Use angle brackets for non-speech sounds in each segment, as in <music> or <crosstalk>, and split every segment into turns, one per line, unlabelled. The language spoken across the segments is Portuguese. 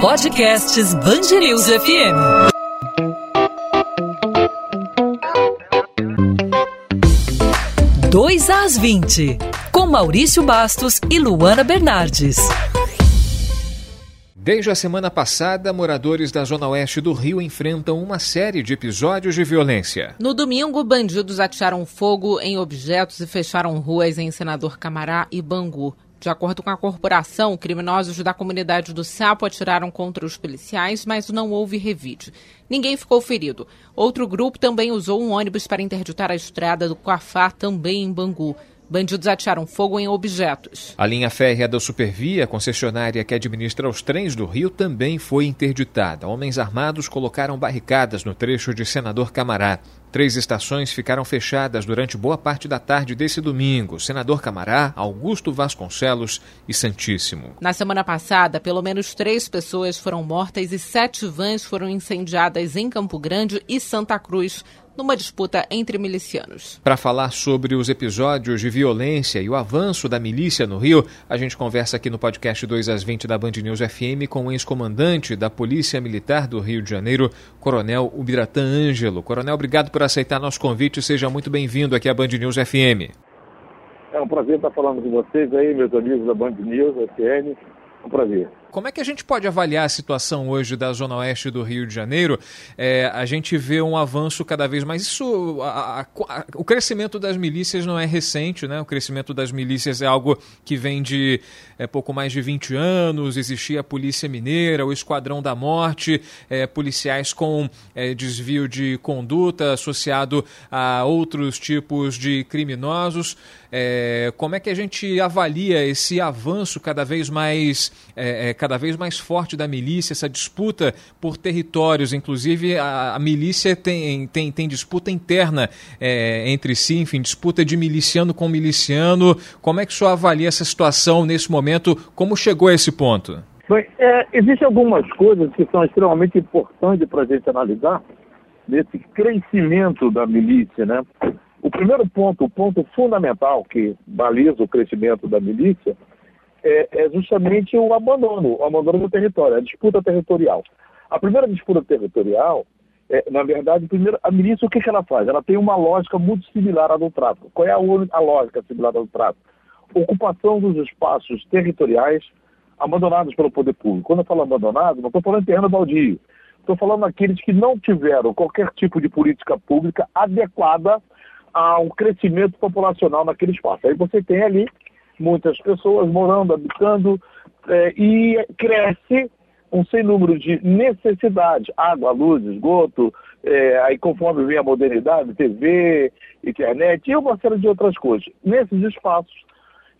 Podcasts Bangerils FM. Dois às 20, com Maurício Bastos e Luana Bernardes.
Desde a semana passada, moradores da Zona Oeste do Rio enfrentam uma série de episódios de violência.
No domingo, bandidos atiraram fogo em objetos e fecharam ruas em Senador Camará e Bangu. De acordo com a corporação, criminosos da comunidade do Sapo atiraram contra os policiais, mas não houve revide. Ninguém ficou ferido. Outro grupo também usou um ônibus para interditar a estrada do Coafá, também em Bangu. Bandidos atiraram fogo em objetos.
A linha férrea da Supervia, concessionária que administra os trens do Rio, também foi interditada. Homens armados colocaram barricadas no trecho de Senador Camará. Três estações ficaram fechadas durante boa parte da tarde desse domingo: Senador Camará, Augusto Vasconcelos e Santíssimo.
Na semana passada, pelo menos três pessoas foram mortas e sete vans foram incendiadas em Campo Grande e Santa Cruz numa disputa entre milicianos.
Para falar sobre os episódios de violência e o avanço da milícia no Rio, a gente conversa aqui no podcast 2 às 20 da Band News FM com o ex-comandante da Polícia Militar do Rio de Janeiro, Coronel Ubiratã Ângelo. Coronel, obrigado por aceitar nosso convite. Seja muito bem-vindo aqui à Band News FM.
É um prazer estar falando com vocês aí, meus amigos da Band News FM. É um prazer.
Como é que a gente pode avaliar a situação hoje da Zona Oeste do Rio de Janeiro? É, a gente vê um avanço cada vez mais. Isso, a, a, a, o crescimento das milícias não é recente, né? O crescimento das milícias é algo que vem de é, pouco mais de 20 anos. Existia a Polícia Mineira, o Esquadrão da Morte, é, policiais com é, desvio de conduta associado a outros tipos de criminosos. É, como é que a gente avalia esse avanço cada vez mais é, cada vez mais forte da milícia, essa disputa por territórios, inclusive a, a milícia tem, tem, tem disputa interna é, entre si, enfim, disputa de miliciano com miliciano. Como é que o senhor avalia essa situação nesse momento? Como chegou a esse ponto?
Bem, é, existem algumas coisas que são extremamente importantes para a gente analisar nesse crescimento da milícia, né? O primeiro ponto, o ponto fundamental que baliza o crescimento da milícia, é, é justamente o abandono, o abandono do território, a disputa territorial. A primeira disputa territorial, é, na verdade, primeiro, a milícia, o que, que ela faz? Ela tem uma lógica muito similar à do tráfico. Qual é a, a lógica similar à do tráfico? Ocupação dos espaços territoriais abandonados pelo poder público. Quando eu falo abandonado, não estou falando de terreno baldio. Estou falando daqueles que não tiveram qualquer tipo de política pública adequada ao crescimento populacional naquele espaço. Aí você tem ali muitas pessoas morando, habitando, é, e cresce um sem número de necessidades, água, luz, esgoto, é, aí conforme vem a modernidade, TV, internet e uma série de outras coisas. Nesses espaços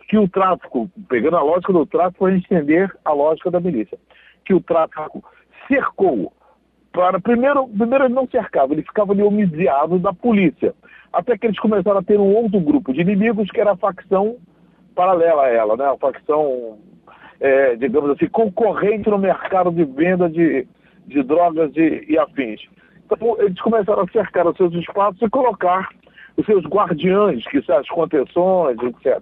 que o tráfico, pegando a lógica do tráfico, para entender a lógica da milícia, que o tráfico cercou para primeiro, primeiro ele não cercava, ele ficava ali homiciado da polícia. Até que eles começaram a ter um outro grupo de inimigos que era a facção paralela a ela, né? Uma facção, é, digamos assim, concorrente no mercado de venda de, de drogas e, e afins. Então, eles começaram a cercar os seus espaços e colocar os seus guardiães, que são as contenções, etc.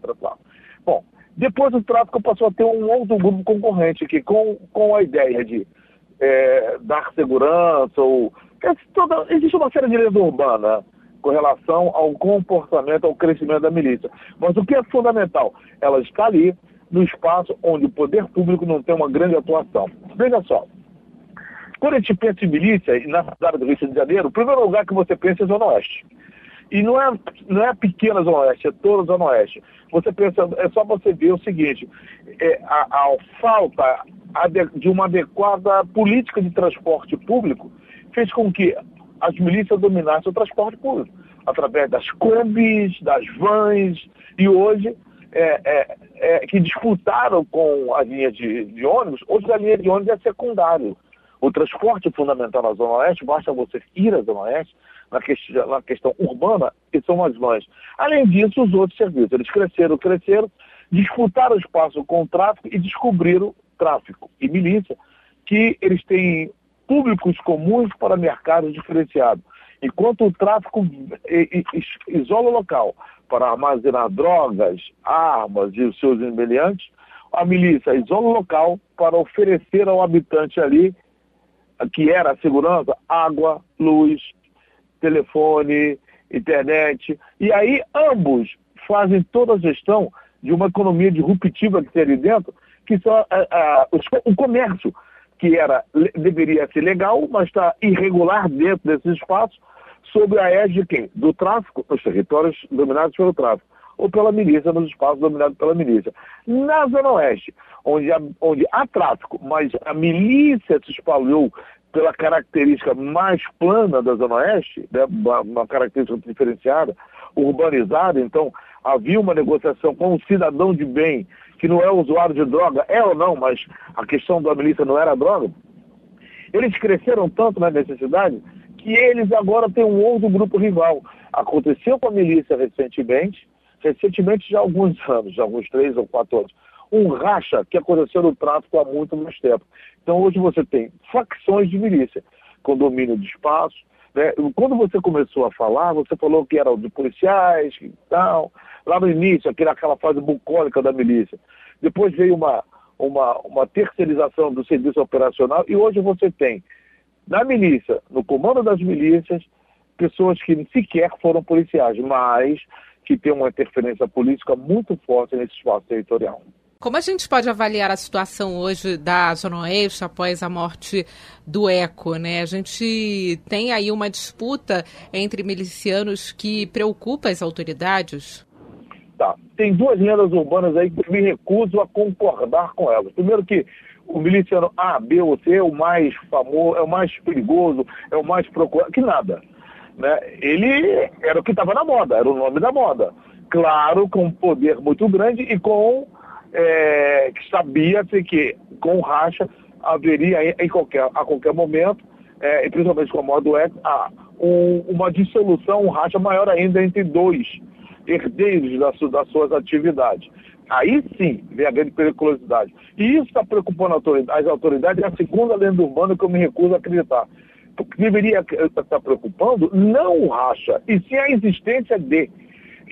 Bom, depois o tráfico passou a ter um outro grupo concorrente que, com, com a ideia de é, dar segurança ou toda, existe uma série de lenda urbana com relação ao comportamento, ao crescimento da milícia. Mas o que é fundamental? Ela está ali no espaço onde o poder público não tem uma grande atuação. Veja só, quando a gente pensa em milícia, na cidade do Rio de Janeiro, o primeiro lugar que você pensa é Zona Oeste. E não é, não é pequena Zona Oeste, é toda Zona Oeste. Você pensa, é só você ver o seguinte, é, a, a falta de uma adequada política de transporte público fez com que as milícias dominassem o transporte público, através das combis, das vans, e hoje, é, é, é, que disputaram com a linha de, de, ônibus, hoje a linha de ônibus é secundário. O transporte fundamental na Zona Oeste, basta você ir à Zona Oeste, na, que, na questão urbana, que são as vans. Além disso, os outros serviços. Eles cresceram, cresceram, disputaram espaço com o tráfico e descobriram tráfico e milícia, que eles têm públicos comuns para mercados diferenciados. Enquanto o tráfico isola o local para armazenar drogas, armas e os seus embeliantes, a milícia isola o local para oferecer ao habitante ali, que era a segurança, água, luz, telefone, internet. E aí ambos fazem toda a gestão de uma economia disruptiva que tem ali dentro, que só o comércio, que era, deveria ser legal, mas está irregular dentro desses espaços, sob a égide de quem? Do tráfico, nos territórios dominados pelo tráfico, ou pela milícia, nos espaços dominados pela milícia. Na Zona Oeste, onde há, onde há tráfico, mas a milícia se espalhou pela característica mais plana da Zona Oeste, né, uma, uma característica diferenciada, urbanizada, então havia uma negociação com um cidadão de bem que não é usuário de droga, é ou não, mas a questão da milícia não era droga, eles cresceram tanto na necessidade que eles agora têm um outro grupo rival. Aconteceu com a milícia recentemente, recentemente já há alguns <laughs> anos, já há alguns três ou quatro anos, um racha que aconteceu no tráfico há muito mais tempo. Então hoje você tem facções de milícia, com domínio de espaço. Né? Quando você começou a falar, você falou que era de policiais e tal, lá no início, aquela fase bucólica da milícia. Depois veio uma, uma, uma terceirização do serviço operacional e hoje você tem na milícia, no comando das milícias, pessoas que sequer foram policiais, mas que têm uma interferência política muito forte nesse espaço territorial.
Como a gente pode avaliar a situação hoje da Zona Oeste após a morte do ECO? Né? A gente tem aí uma disputa entre milicianos que preocupa as autoridades?
Tá. Tem duas lendas urbanas aí que me recuso a concordar com elas. Primeiro que o miliciano A, B ou C é o mais famoso, é o mais perigoso, é o mais procurado, que nada. Né? Ele era o que estava na moda, era o nome da moda. Claro, com um poder muito grande e com é, que sabia-se que com racha haveria em qualquer, a qualquer momento, é, principalmente com a ex, ah, um, uma dissolução, um racha maior ainda entre dois herdeiros das, das suas atividades. Aí sim vem a grande periculosidade. E isso está preocupando as autoridades, é a segunda lenda urbana que eu me recuso a acreditar. Porque deveria estar preocupando não o racha, e sim a existência de,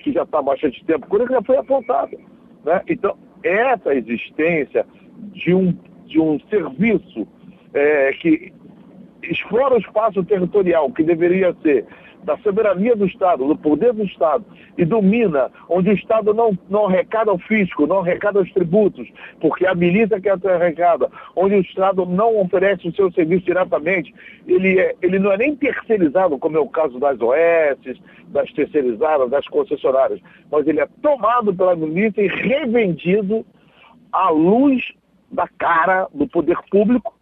que já está há bastante tempo, coisa que já foi apontada. Né? Então, essa existência de um, de um serviço é, que explora o espaço territorial, que deveria ser da soberania do Estado, do poder do Estado, e domina, onde o Estado não, não arrecada o fisco, não arrecada os tributos, porque a milícia que arrecada, onde o Estado não oferece o seu serviço diretamente, ele, é, ele não é nem terceirizado, como é o caso das OS, das terceirizadas, das concessionárias, mas ele é tomado pela milícia e revendido à luz da cara do poder público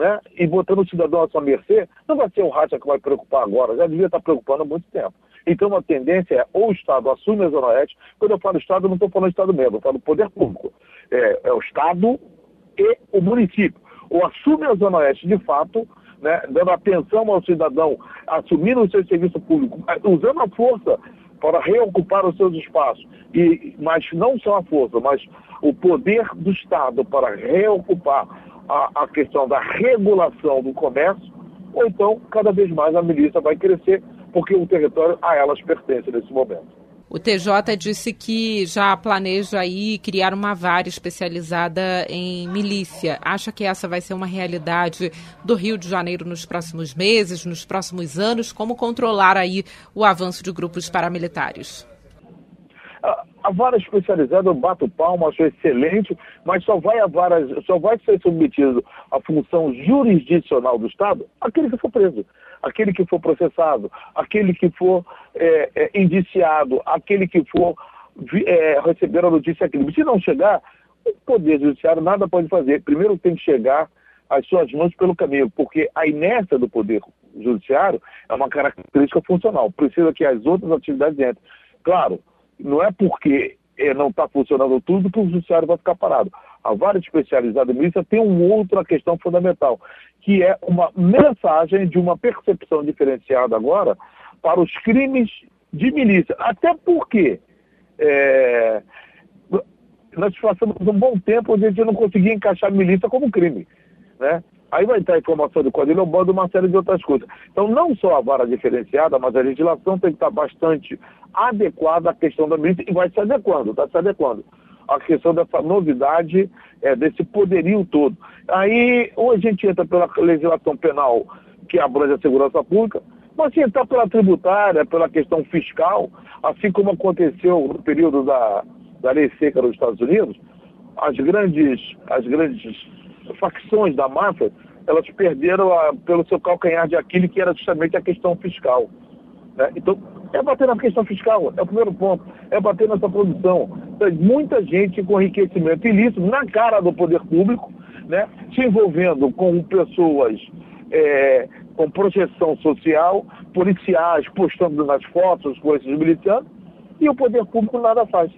né, e botando o cidadão à sua mercê, não vai ser o Racha que vai preocupar agora, já devia estar preocupando há muito tempo. Então a tendência é ou o Estado assume a Zona Oeste, quando eu falo Estado, eu não estou falando Estado mesmo, eu falo poder público. É, é, o Estado e o município. Ou assume a Zona Oeste de fato, né, dando atenção ao cidadão, assumindo o seu serviço público, usando a força para reocupar os seus espaços. E, mas não só a força, mas o poder do Estado para reocupar a, a questão da regulação do comércio, ou então cada vez mais a milícia vai crescer, porque o território a elas pertence nesse momento.
O TJ disse que já planeja aí criar uma vara especializada em milícia. Acha que essa vai ser uma realidade do Rio de Janeiro nos próximos meses, nos próximos anos? Como controlar aí o avanço de grupos paramilitares?
A vara especializada, eu bato palma, acho excelente, mas só vai, a vara, só vai ser submetido à função jurisdicional do Estado aquele que for preso, aquele que for processado, aquele que for é, é, indiciado, aquele que for é, receber a notícia crime. Se não chegar, o Poder Judiciário nada pode fazer. Primeiro tem que chegar às suas mãos pelo caminho, porque a inércia do Poder Judiciário é uma característica funcional. Precisa que as outras atividades entrem. Claro, não é porque é, não está funcionando tudo que o judiciário vai ficar parado. A vara especializada em milícia tem uma outra questão fundamental, que é uma mensagem de uma percepção diferenciada agora para os crimes de milícia. Até porque é, nós passamos um bom tempo onde a gente não conseguia encaixar milícia como crime. Né? Aí vai estar a informação do Código Lombardo e uma série de outras coisas. Então, não só a vara diferenciada, mas a legislação tem que estar bastante adequada à questão da milícia e vai se adequando, está se adequando. a questão dessa novidade, é, desse poderio todo. Aí, ou a gente entra pela legislação penal que abrange a segurança pública, mas se entrar pela tributária, pela questão fiscal, assim como aconteceu no período da, da lei seca nos Estados Unidos, as grandes, as grandes facções da máfia, elas perderam a, pelo seu calcanhar de Aquiles, que era justamente a questão fiscal. Né? Então, é bater na questão fiscal, é o primeiro ponto, é bater nessa produção. Tem muita gente com enriquecimento ilícito na cara do poder público, né? se envolvendo com pessoas é, com projeção social, policiais postando nas fotos com esses milicianos, e o poder público nada faz.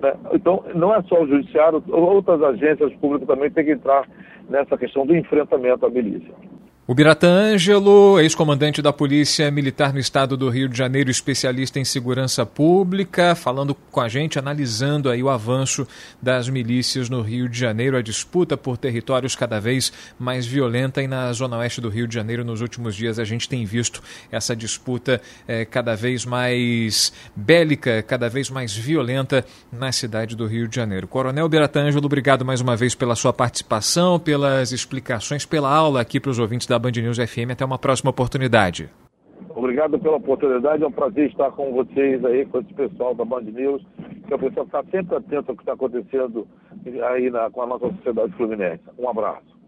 Né? Então, não é só o judiciário, outras agências públicas também têm que entrar nessa questão do enfrentamento à milícia.
O Birata Ângelo, ex-comandante da Polícia Militar no estado do Rio de Janeiro, especialista em segurança pública, falando com a gente, analisando aí o avanço das milícias no Rio de Janeiro, a disputa por territórios cada vez mais violenta e na zona oeste do Rio de Janeiro nos últimos dias a gente tem visto essa disputa é, cada vez mais bélica, cada vez mais violenta na cidade do Rio de Janeiro. Coronel Birata Ângelo, obrigado mais uma vez pela sua participação, pelas explicações, pela aula aqui para os ouvintes da Band News FM. Até uma próxima oportunidade.
Obrigado pela oportunidade, é um prazer estar com vocês aí, com esse pessoal da Band News, que o pessoal está sempre atento ao que está acontecendo aí na, com a nossa sociedade fluminense. Um abraço.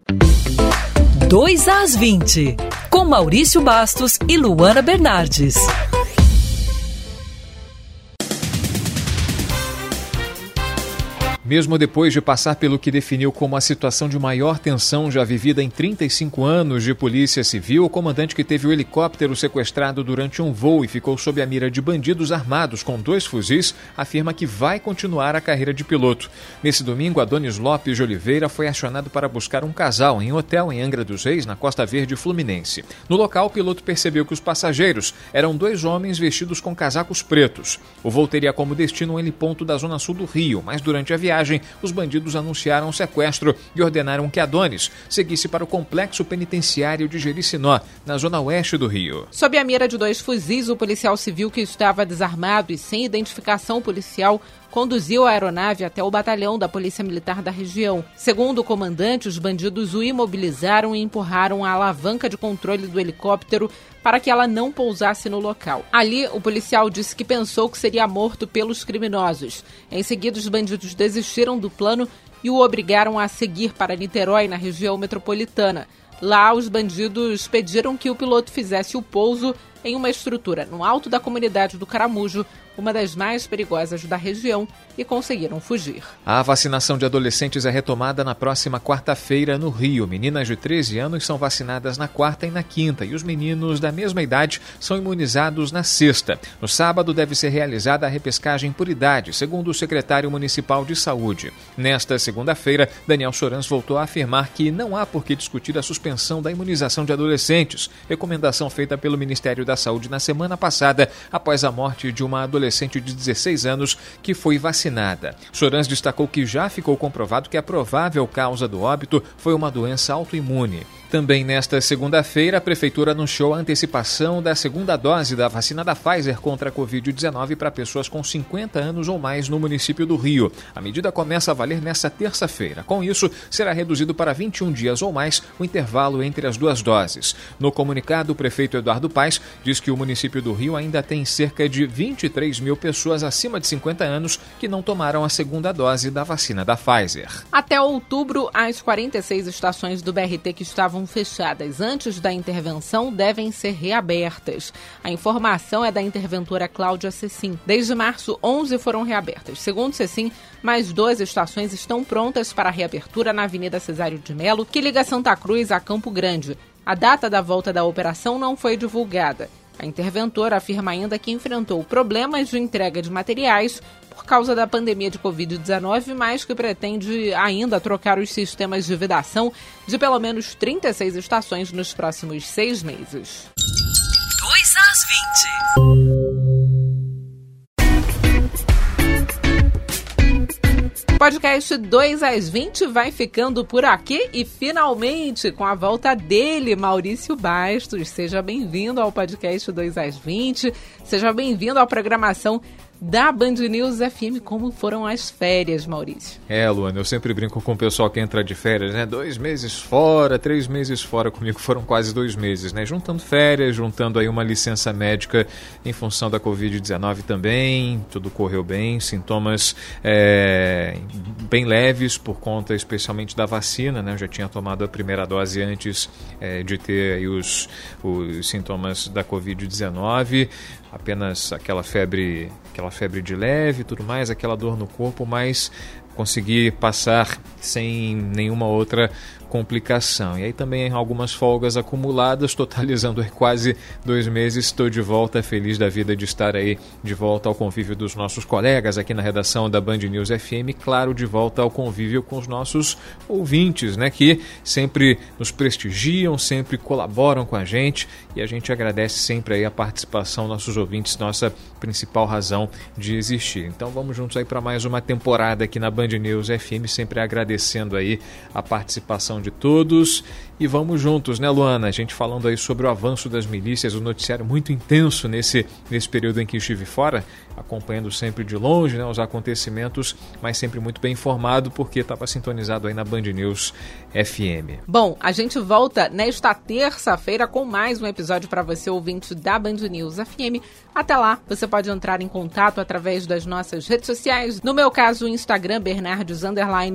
2 às 20, com Maurício Bastos e Luana Bernardes.
Mesmo depois de passar pelo que definiu como a situação de maior tensão já vivida em 35 anos de Polícia Civil, o comandante que teve o helicóptero sequestrado durante um voo e ficou sob a mira de bandidos armados com dois fuzis, afirma que vai continuar a carreira de piloto. Nesse domingo, Adonis Lopes de Oliveira foi acionado para buscar um casal em um hotel em Angra dos Reis, na Costa Verde Fluminense. No local, o piloto percebeu que os passageiros eram dois homens vestidos com casacos pretos. O voo teria como destino um heliponto da zona sul do Rio, mas durante a viagem, viagem, os bandidos anunciaram o sequestro e ordenaram que Adonis seguisse para o complexo penitenciário de Jericinó, na zona oeste do Rio.
Sob a mira de dois fuzis, o policial civil que estava desarmado e sem identificação policial conduziu a aeronave até o batalhão da Polícia Militar da região. Segundo o comandante, os bandidos o imobilizaram e empurraram a alavanca de controle do helicóptero para que ela não pousasse no local. Ali, o policial disse que pensou que seria morto pelos criminosos. Em seguida, os bandidos desistiram do plano e o obrigaram a seguir para Niterói, na região metropolitana. Lá, os bandidos pediram que o piloto fizesse o pouso em uma estrutura no alto da comunidade do Caramujo, uma das mais perigosas da região, e conseguiram fugir.
A vacinação de adolescentes é retomada na próxima quarta-feira no Rio. Meninas de 13 anos são vacinadas na quarta e na quinta, e os meninos da mesma idade são imunizados na sexta. No sábado deve ser realizada a repescagem por idade, segundo o secretário municipal de saúde. Nesta segunda-feira, Daniel Sorans voltou a afirmar que não há por que discutir a suspensão da imunização de adolescentes, recomendação feita pelo Ministério da Saúde na semana passada, após a morte de uma adolescente de 16 anos que foi vacinada. Sorans destacou que já ficou comprovado que a provável causa do óbito foi uma doença autoimune. Também nesta segunda-feira, a Prefeitura anunciou a antecipação da segunda dose da vacina da Pfizer contra a Covid-19 para pessoas com 50 anos ou mais no município do Rio. A medida começa a valer nesta terça-feira. Com isso, será reduzido para 21 dias ou mais o intervalo entre as duas doses. No comunicado, o prefeito Eduardo Paes diz que o município do Rio ainda tem cerca de 23 mil pessoas acima de 50 anos que não tomaram a segunda dose da vacina da Pfizer.
Até outubro, as 46 estações do BRT que estavam estavam fechadas antes da intervenção devem ser reabertas. A informação é da interventora Cláudia Cecim. Desde março, 11 foram reabertas. Segundo Cecim, mais duas estações estão prontas para reabertura na Avenida Cesário de Melo, que liga Santa Cruz a Campo Grande. A data da volta da operação não foi divulgada. A interventora afirma ainda que enfrentou problemas de entrega de materiais por causa da pandemia de Covid-19, mas que pretende ainda trocar os sistemas de vedação de pelo menos 36 estações nos próximos seis meses.
2 às
20. Podcast 2 às 20 vai ficando por aqui e finalmente com a volta dele, Maurício Bastos. Seja bem-vindo ao podcast 2 às 20, seja bem-vindo à programação da Band News FM. Como foram as férias, Maurício?
É, Luana, eu sempre brinco com o pessoal que entra de férias, né? Dois meses fora, três meses fora. Comigo foram quase dois meses, né? Juntando férias, juntando aí uma licença médica em função da Covid-19 também. Tudo correu bem, sintomas é, bem leves por conta especialmente da vacina, né? Eu já tinha tomado a primeira dose antes é, de ter aí os, os sintomas da Covid-19 apenas aquela febre, aquela febre de leve, tudo mais, aquela dor no corpo, mas consegui passar sem nenhuma outra complicação. E aí também algumas folgas acumuladas, <laughs> totalizando quase dois meses. Estou de volta, feliz da vida de estar aí de volta ao convívio dos nossos colegas aqui na redação da Band News FM. Claro, de volta ao convívio com os nossos ouvintes, né? Que sempre nos prestigiam, sempre colaboram com a gente e a gente agradece sempre aí a participação nossos ouvintes, nossa principal razão de existir. Então vamos juntos aí para mais uma temporada aqui na Band News FM, sempre agradecendo aí a participação de todos e vamos juntos, né, Luana? A gente falando aí sobre o avanço das milícias, um noticiário muito intenso nesse, nesse período em que estive fora, acompanhando sempre de longe né, os acontecimentos, mas sempre muito bem informado, porque estava sintonizado aí na Band News FM.
Bom, a gente volta nesta terça-feira com mais um episódio para você, ouvinte da Band News FM. Até lá, você pode entrar em contato através das nossas redes sociais. No meu caso, o Instagram, Bernardes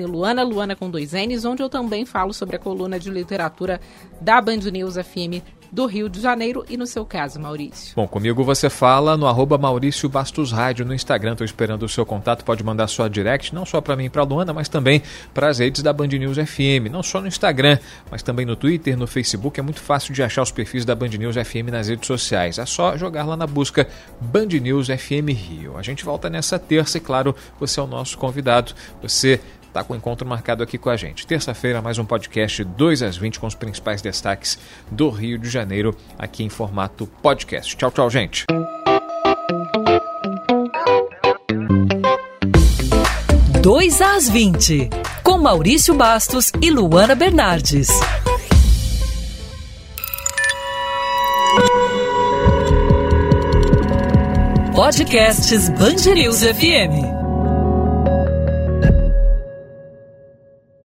Luana, Luana com dois N's, onde eu também falo sobre a coluna de literatura da Band News FM do Rio de Janeiro e no seu caso, Maurício?
Bom, comigo você fala no arroba Maurício Bastos Rádio no Instagram. Estou esperando o seu contato. Pode mandar sua direct, não só para mim e para Luana, mas também para as redes da Band News FM. Não só no Instagram, mas também no Twitter, no Facebook. É muito fácil de achar os perfis da Band News FM nas redes sociais. É só jogar lá na busca Band News FM Rio. A gente volta nessa terça e, claro, você é o nosso convidado. Você está com o encontro marcado aqui com a gente. Terça-feira, mais um podcast 2 às 20 com os principais destaques do Rio de Janeiro, aqui em formato podcast. Tchau, tchau, gente.
Dois às 20, com Maurício Bastos e Luana Bernardes. Podcasts Bangerils FM.